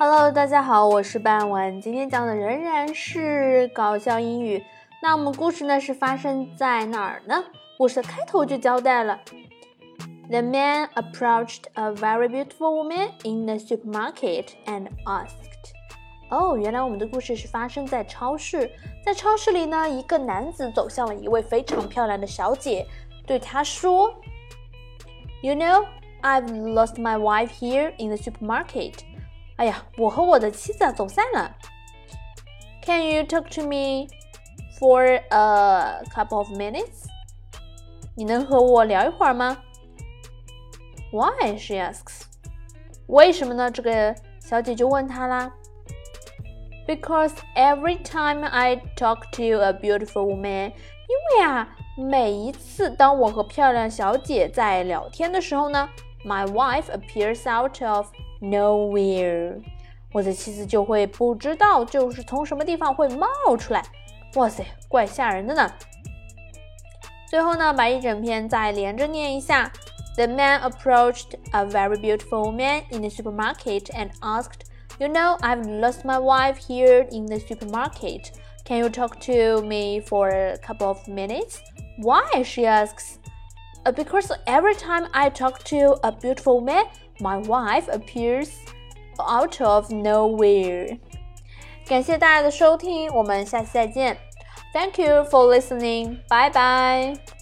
Hello，大家好，我是半文。今天讲的仍然是搞笑英语。那我们故事呢是发生在哪儿呢？故事的开头就交代了。The man approached a very beautiful woman in the supermarket and asked. 哦，原来我们的故事是发生在超市。在超市里呢，一个男子走向了一位非常漂亮的小姐，对她说：“You know, I've lost my wife here in the supermarket.” 哎呀，我和我的妻子啊走散了。Can you talk to me for a couple of minutes？你能和我聊一会儿吗？Why? She asks. 为什么呢？这个小姐就问他啦。Because every time I talk to a beautiful woman，因为啊，每一次当我和漂亮小姐在聊天的时候呢，my wife appears out of Nowhere，我的妻子就会不知道，就是从什么地方会冒出来。哇塞，怪吓人的呢。最后呢，把一整篇再连着念一下。The man approached a very beautiful woman in the supermarket and asked, "You know, I've lost my wife here in the supermarket. Can you talk to me for a couple of minutes?" Why? She asks. Because every time I talk to a beautiful woman, My wife appears out of nowhere。感谢大家的收听，我们下期再见。Thank you for listening. Bye bye.